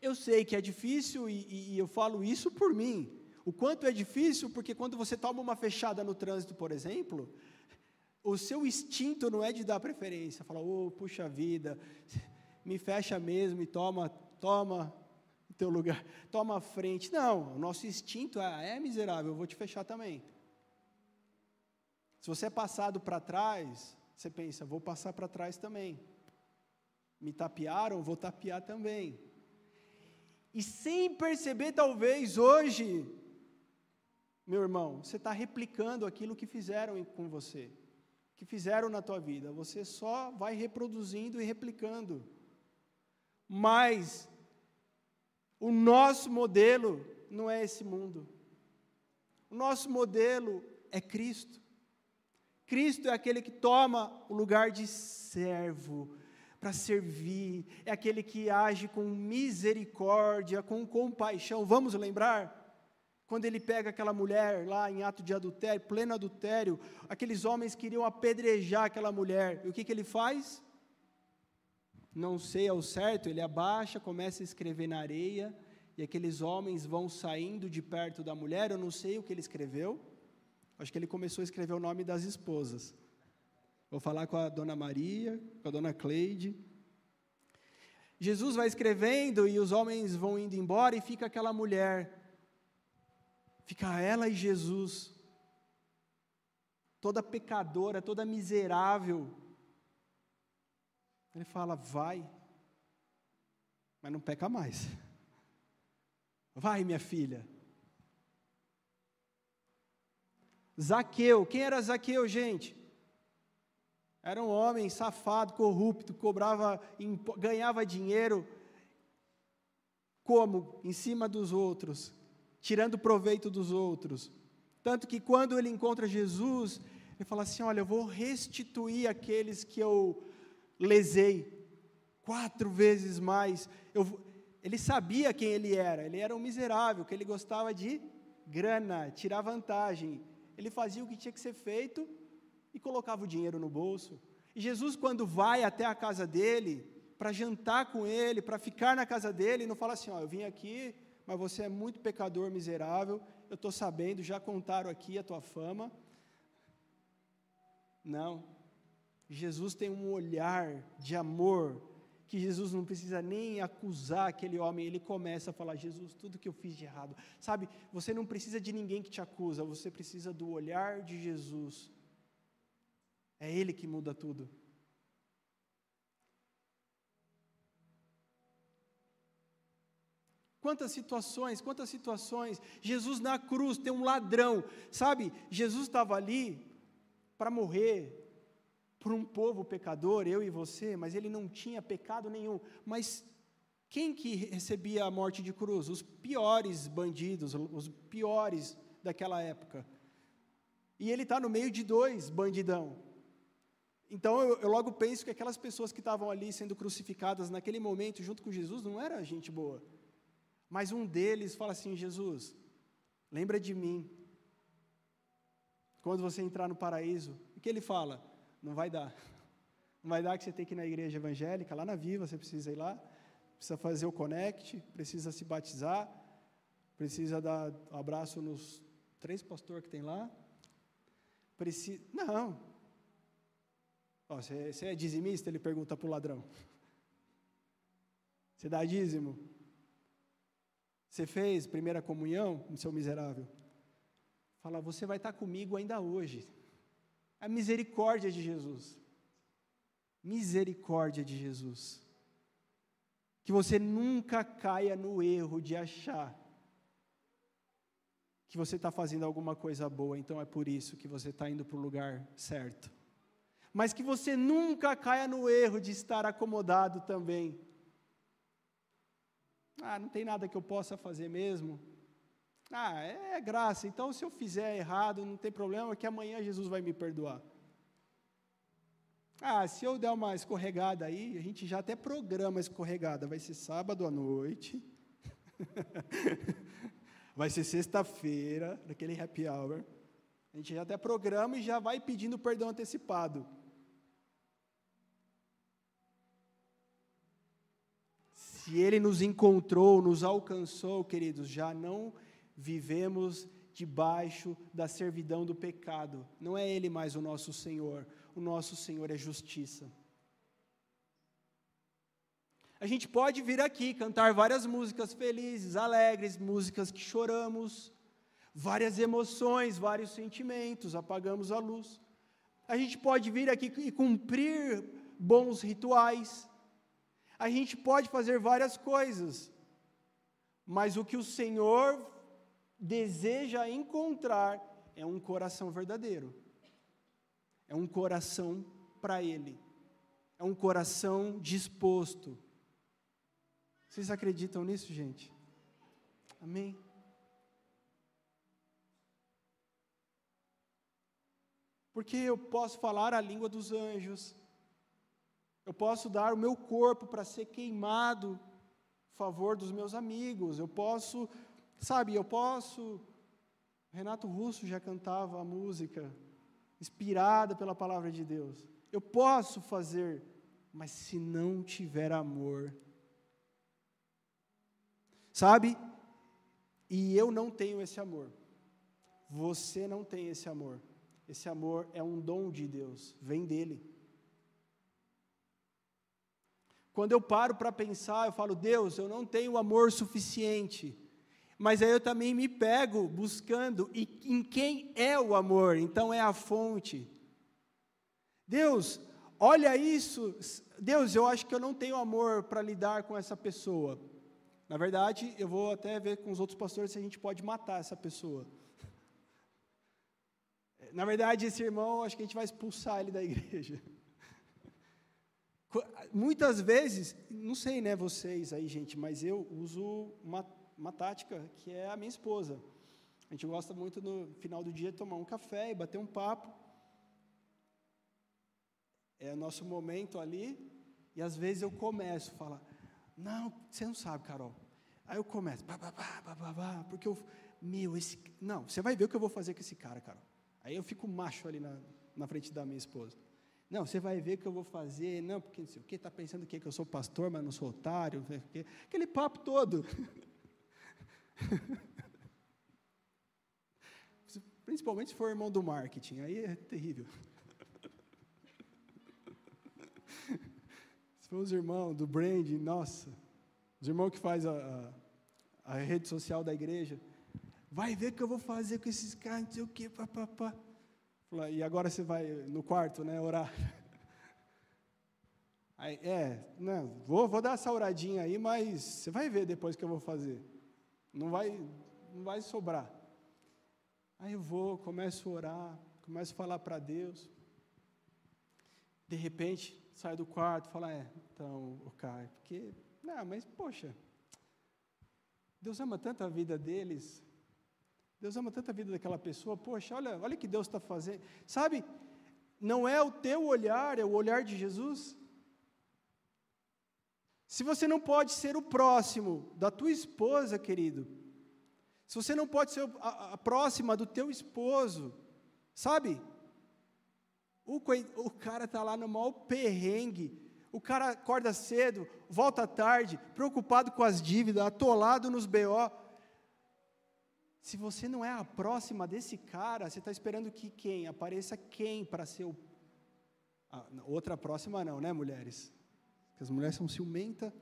Eu sei que é difícil e, e, eu falo isso por mim. O quanto é difícil, porque quando você toma uma fechada no trânsito, por exemplo, o seu instinto não é de dar preferência, fala, oh, puxa vida, me fecha mesmo e toma, toma teu lugar, toma a frente. Não, o nosso instinto é, é miserável, eu vou te fechar também. Se você é passado para trás, você pensa, vou passar para trás também. Me tapearam, vou tapear também. E sem perceber, talvez hoje, meu irmão, você está replicando aquilo que fizeram com você, que fizeram na tua vida. Você só vai reproduzindo e replicando. Mas o nosso modelo não é esse mundo. O nosso modelo é Cristo. Cristo é aquele que toma o lugar de servo para servir, é aquele que age com misericórdia, com compaixão. Vamos lembrar? Quando ele pega aquela mulher lá em ato de adultério, pleno adultério, aqueles homens queriam apedrejar aquela mulher. E o que, que ele faz? Não sei ao certo, ele abaixa, começa a escrever na areia, e aqueles homens vão saindo de perto da mulher. Eu não sei o que ele escreveu, acho que ele começou a escrever o nome das esposas. Vou falar com a dona Maria, com a dona Cleide. Jesus vai escrevendo e os homens vão indo embora e fica aquela mulher. Fica ela e Jesus, toda pecadora, toda miserável. Ele fala: vai, mas não peca mais. Vai, minha filha. Zaqueu, quem era Zaqueu, gente? Era um homem safado, corrupto, cobrava, ganhava dinheiro como? Em cima dos outros, tirando proveito dos outros. Tanto que quando ele encontra Jesus, ele fala assim: Olha, eu vou restituir aqueles que eu lesei, quatro vezes mais. Eu, ele sabia quem ele era, ele era um miserável, que ele gostava de grana, tirar vantagem. Ele fazia o que tinha que ser feito e colocava o dinheiro no bolso. E Jesus, quando vai até a casa dele, para jantar com ele, para ficar na casa dele, não fala assim: Ó, eu vim aqui, mas você é muito pecador, miserável, eu estou sabendo, já contaram aqui a tua fama. Não. Jesus tem um olhar de amor, que Jesus não precisa nem acusar aquele homem, ele começa a falar: Jesus, tudo que eu fiz de errado. Sabe, você não precisa de ninguém que te acusa, você precisa do olhar de Jesus é Ele que muda tudo. Quantas situações, quantas situações. Jesus na cruz tem um ladrão, sabe? Jesus estava ali para morrer por um povo pecador, eu e você, mas ele não tinha pecado nenhum. Mas quem que recebia a morte de cruz? Os piores bandidos, os piores daquela época. E ele está no meio de dois bandidão. Então eu, eu, logo penso que aquelas pessoas que estavam ali sendo crucificadas naquele momento junto com Jesus não era gente boa. Mas um deles fala assim: Jesus, lembra de mim. Quando você entrar no paraíso, o que ele fala? Não vai dar. Não vai dar que você tem que ir na igreja evangélica, lá na Viva, você precisa ir lá, precisa fazer o connect, precisa se batizar, precisa dar um abraço nos três pastores que tem lá. Precisa, não, você, você é dizimista? Ele pergunta para o ladrão. <laughs> Você dá dízimo? Você fez primeira comunhão, seu miserável? Fala, você vai estar comigo ainda hoje. A misericórdia de Jesus. misericórdia de Jesus. Que você nunca caia no erro de achar que você está fazendo alguma coisa boa, então é por isso que você está indo para o lugar certo. Mas que você nunca caia no erro de estar acomodado também. Ah, não tem nada que eu possa fazer mesmo. Ah, é, é graça, então se eu fizer errado, não tem problema, que amanhã Jesus vai me perdoar. Ah, se eu der uma escorregada aí, a gente já até programa escorregada, vai ser sábado à noite. <laughs> vai ser sexta-feira, naquele happy hour. A gente já até programa e já vai pedindo perdão antecipado. Se Ele nos encontrou, nos alcançou, queridos, já não vivemos debaixo da servidão do pecado. Não é Ele mais o nosso Senhor o nosso Senhor é justiça. A gente pode vir aqui cantar várias músicas felizes, alegres, músicas que choramos, várias emoções, vários sentimentos, apagamos a luz. A gente pode vir aqui e cumprir bons rituais. A gente pode fazer várias coisas. Mas o que o Senhor deseja encontrar é um coração verdadeiro é um coração para Ele, é um coração disposto. Vocês acreditam nisso, gente? Amém? Porque eu posso falar a língua dos anjos, eu posso dar o meu corpo para ser queimado a favor dos meus amigos, eu posso, sabe, eu posso. Renato Russo já cantava a música inspirada pela palavra de Deus. Eu posso fazer, mas se não tiver amor. Sabe? E eu não tenho esse amor. Você não tem esse amor. Esse amor é um dom de Deus, vem dele. Quando eu paro para pensar, eu falo, Deus, eu não tenho amor suficiente mas aí eu também me pego buscando em quem é o amor, então é a fonte. Deus, olha isso, Deus, eu acho que eu não tenho amor para lidar com essa pessoa. Na verdade, eu vou até ver com os outros pastores se a gente pode matar essa pessoa. <laughs> Na verdade, esse irmão, acho que a gente vai expulsar ele da <laughs> igreja. Muitas vezes, não sei, né, vocês aí, gente, mas eu uso uma uma tática que é a minha esposa. A gente gosta muito no final do dia tomar um café e bater um papo. É o nosso momento ali. E às vezes eu começo a falar: Não, você não sabe, Carol. Aí eu começo, bah, bah, bah, bah, bah, porque eu, meu, esse. Não, você vai ver o que eu vou fazer com esse cara, Carol. Aí eu fico macho ali na, na frente da minha esposa. Não, você vai ver o que eu vou fazer. Não, porque não sei o que, está pensando que, que eu sou pastor, mas não sou otário. Aquele papo todo. <laughs> <laughs> Principalmente se for irmão do marketing, aí é terrível. <laughs> se for os irmãos do branding, nossa, os irmãos que faz a, a, a, rede social da igreja, vai ver o que eu vou fazer com esses caras, não sei o que, papapá. E agora você vai no quarto, né, orar. <laughs> Aí, é, não, vou, vou dar essa oradinha aí, mas você vai ver depois o que eu vou fazer. Não vai, não vai sobrar. Aí eu vou, começo a orar, começo a falar para Deus. De repente, saio do quarto, falo, é, então, o Caio, porque, não, mas poxa, Deus ama tanto a vida deles, Deus ama tanto a vida daquela pessoa, poxa, olha, olha o que Deus está fazendo. Sabe, não é o teu olhar, é o olhar de Jesus. Se você não pode ser o próximo da tua esposa, querido, se você não pode ser a, a próxima do teu esposo, sabe? O, o cara está lá no maior perrengue, o cara acorda cedo, volta tarde, preocupado com as dívidas, atolado nos BO. Se você não é a próxima desse cara, você está esperando que quem? Apareça quem para ser o. A, outra próxima não, né, mulheres? As mulheres são ciumentas.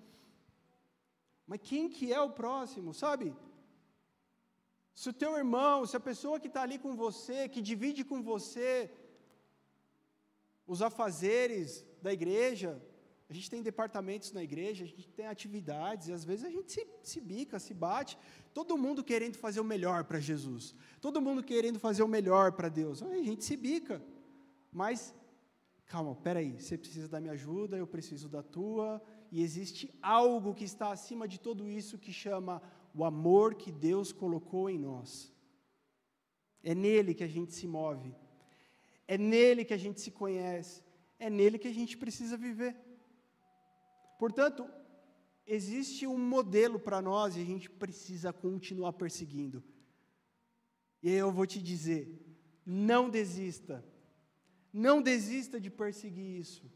Mas quem que é o próximo, sabe? Se o teu irmão, se a pessoa que está ali com você, que divide com você, os afazeres da igreja, a gente tem departamentos na igreja, a gente tem atividades, e às vezes a gente se, se bica, se bate, todo mundo querendo fazer o melhor para Jesus, todo mundo querendo fazer o melhor para Deus, a gente se bica, mas calma, peraí, você precisa da minha ajuda, eu preciso da tua, e existe algo que está acima de tudo isso que chama o amor que Deus colocou em nós. É nele que a gente se move, é nele que a gente se conhece, é nele que a gente precisa viver. Portanto, existe um modelo para nós e a gente precisa continuar perseguindo. E eu vou te dizer: não desista, não desista de perseguir isso.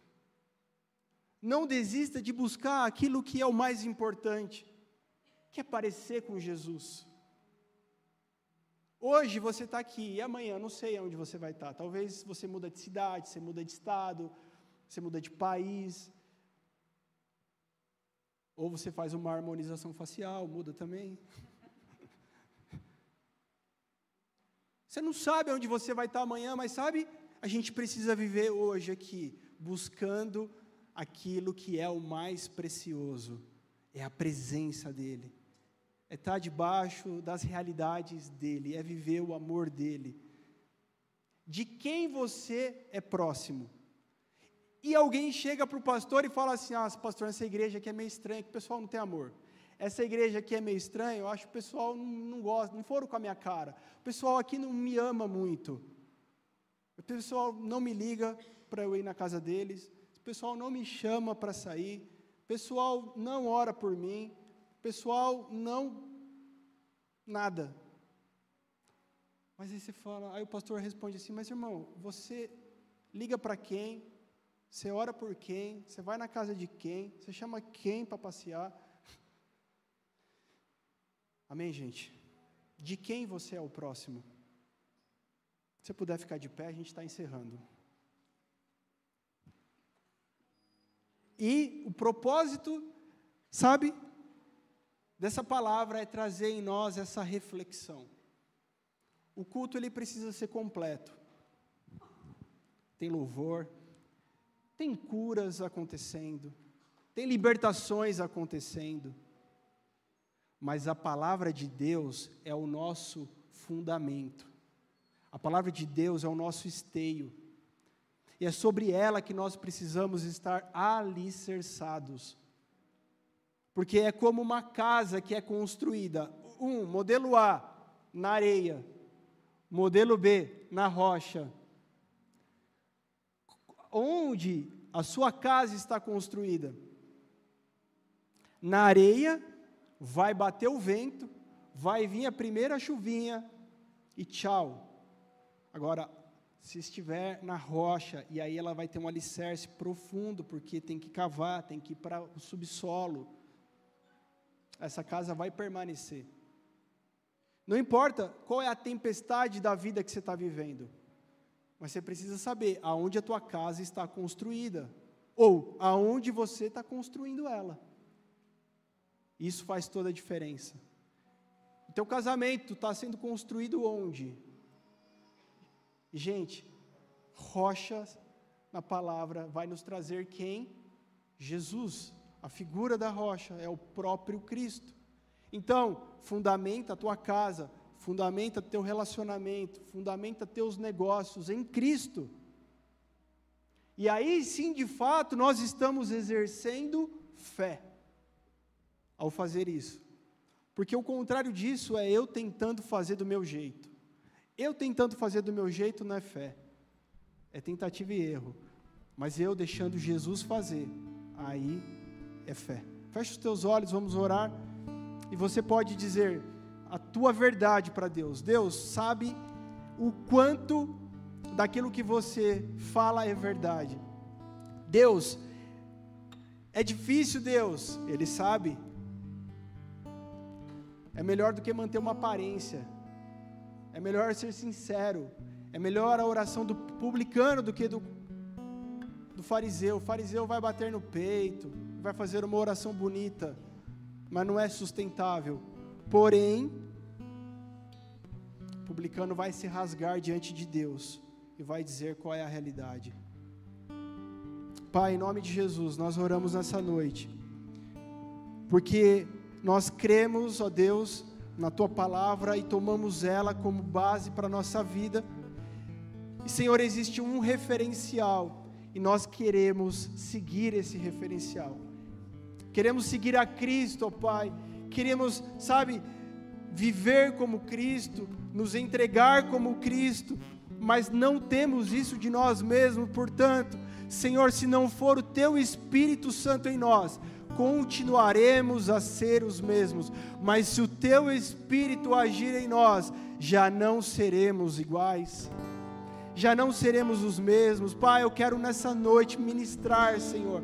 Não desista de buscar aquilo que é o mais importante, que é parecer com Jesus. Hoje você está aqui e amanhã não sei onde você vai estar. Tá. Talvez você muda de cidade, você muda de estado, você muda de país. Ou você faz uma harmonização facial, muda também. <laughs> Você não sabe onde você vai estar tá amanhã, mas sabe, a gente precisa viver hoje aqui, buscando aquilo que é o mais precioso, é a presença dEle, é estar debaixo das realidades dEle, é viver o amor dEle. De quem você é próximo? E alguém chega para o pastor e fala assim: Ah, pastor, essa igreja aqui é meio estranha, que o pessoal não tem amor. Essa igreja aqui é meio estranha, eu acho que o pessoal não, não gosta, não foram com a minha cara. O pessoal aqui não me ama muito. O pessoal não me liga para eu ir na casa deles pessoal não me chama para sair, pessoal não ora por mim, pessoal não nada. Mas aí você fala, aí o pastor responde assim: "Mas irmão, você liga para quem? Você ora por quem? Você vai na casa de quem? Você chama quem para passear?" <laughs> Amém, gente? De quem você é o próximo? Se você puder ficar de pé, a gente está encerrando. E o propósito, sabe, dessa palavra é trazer em nós essa reflexão. O culto ele precisa ser completo. Tem louvor, tem curas acontecendo, tem libertações acontecendo. Mas a palavra de Deus é o nosso fundamento. A palavra de Deus é o nosso esteio. E é sobre ela que nós precisamos estar alicerçados. Porque é como uma casa que é construída, um, modelo A, na areia, modelo B, na rocha. Onde a sua casa está construída? Na areia, vai bater o vento, vai vir a primeira chuvinha e tchau. Agora, se estiver na rocha, e aí ela vai ter um alicerce profundo, porque tem que cavar, tem que ir para o subsolo. Essa casa vai permanecer. Não importa qual é a tempestade da vida que você está vivendo, mas você precisa saber aonde a tua casa está construída, ou aonde você está construindo ela. Isso faz toda a diferença. O teu casamento está sendo construído onde? Gente, rochas na palavra vai nos trazer quem? Jesus. A figura da rocha é o próprio Cristo. Então, fundamenta a tua casa, fundamenta teu relacionamento, fundamenta teus negócios em Cristo. E aí sim, de fato, nós estamos exercendo fé ao fazer isso. Porque o contrário disso é eu tentando fazer do meu jeito. Eu tentando fazer do meu jeito não é fé, é tentativa e erro. Mas eu deixando Jesus fazer, aí é fé. Feche os teus olhos, vamos orar. E você pode dizer a tua verdade para Deus. Deus sabe o quanto daquilo que você fala é verdade. Deus, é difícil, Deus, Ele sabe. É melhor do que manter uma aparência. É melhor ser sincero. É melhor a oração do publicano do que do, do fariseu. O fariseu vai bater no peito, vai fazer uma oração bonita, mas não é sustentável. Porém, o publicano vai se rasgar diante de Deus e vai dizer qual é a realidade. Pai, em nome de Jesus, nós oramos nessa noite, porque nós cremos, ó Deus, na tua palavra e tomamos ela como base para a nossa vida. E, Senhor, existe um referencial e nós queremos seguir esse referencial. Queremos seguir a Cristo, ó Pai. Queremos, sabe, viver como Cristo, nos entregar como Cristo, mas não temos isso de nós mesmos, portanto, Senhor, se não for o teu Espírito Santo em nós, continuaremos a ser os mesmos, mas se o teu Espírito agir em nós, já não seremos iguais, já não seremos os mesmos. Pai, eu quero nessa noite ministrar, Senhor,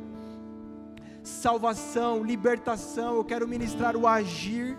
salvação, libertação, eu quero ministrar o agir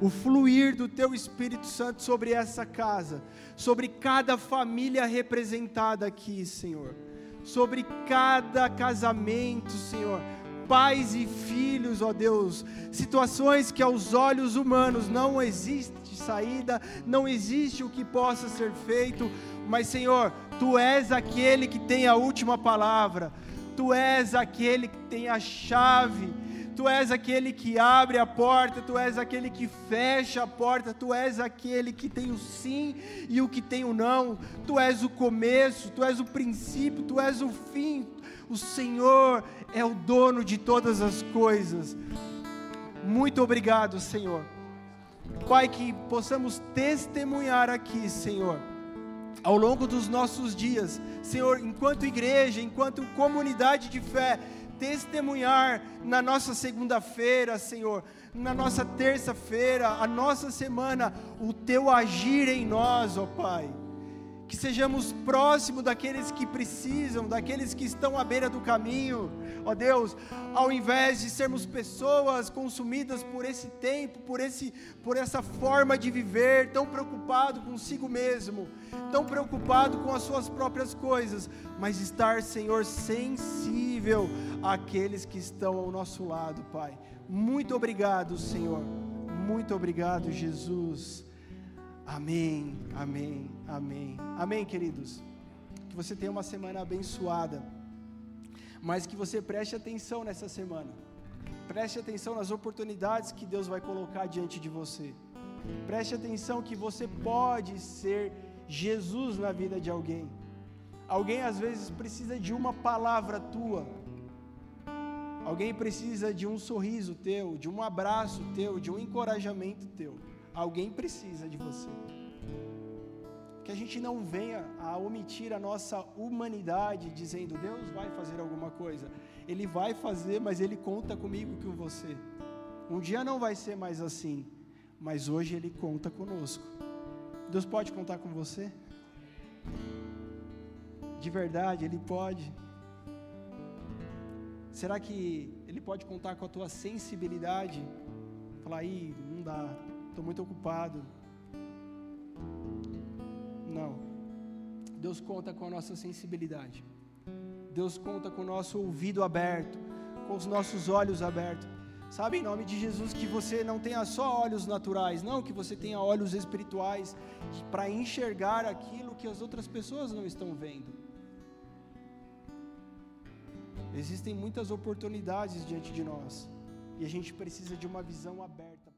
o fluir do teu Espírito Santo sobre essa casa, sobre cada família representada aqui, Senhor, sobre cada casamento, Senhor, pais e filhos, ó Deus, situações que aos olhos humanos não existe saída, não existe o que possa ser feito, mas Senhor, tu és aquele que tem a última palavra, tu és aquele que tem a chave Tu és aquele que abre a porta, tu és aquele que fecha a porta, tu és aquele que tem o sim e o que tem o não. Tu és o começo, tu és o princípio, tu és o fim. O Senhor é o dono de todas as coisas. Muito obrigado, Senhor. Pai, que possamos testemunhar aqui, Senhor, ao longo dos nossos dias, Senhor, enquanto igreja, enquanto comunidade de fé, testemunhar na nossa segunda-feira, Senhor, na nossa terça-feira, a nossa semana, o teu agir em nós, ó Pai que sejamos próximos daqueles que precisam, daqueles que estão à beira do caminho, ó Deus, ao invés de sermos pessoas consumidas por esse tempo, por, esse, por essa forma de viver, tão preocupado consigo mesmo, tão preocupado com as suas próprias coisas, mas estar, Senhor, sensível àqueles que estão ao nosso lado, Pai. Muito obrigado, Senhor. Muito obrigado, Jesus. Amém, amém, amém. Amém, queridos. Que você tenha uma semana abençoada, mas que você preste atenção nessa semana. Preste atenção nas oportunidades que Deus vai colocar diante de você. Preste atenção que você pode ser Jesus na vida de alguém. Alguém às vezes precisa de uma palavra tua. Alguém precisa de um sorriso teu, de um abraço teu, de um encorajamento teu. Alguém precisa de você. Que a gente não venha a omitir a nossa humanidade dizendo Deus vai fazer alguma coisa. Ele vai fazer, mas ele conta comigo com você. Um dia não vai ser mais assim, mas hoje ele conta conosco. Deus pode contar com você? De verdade, ele pode. Será que ele pode contar com a tua sensibilidade? Falar aí, não dá, estou muito ocupado. Não. Deus conta com a nossa sensibilidade. Deus conta com o nosso ouvido aberto, com os nossos olhos abertos. Sabe, em nome de Jesus, que você não tenha só olhos naturais, não, que você tenha olhos espirituais para enxergar aquilo que as outras pessoas não estão vendo. Existem muitas oportunidades diante de nós e a gente precisa de uma visão aberta.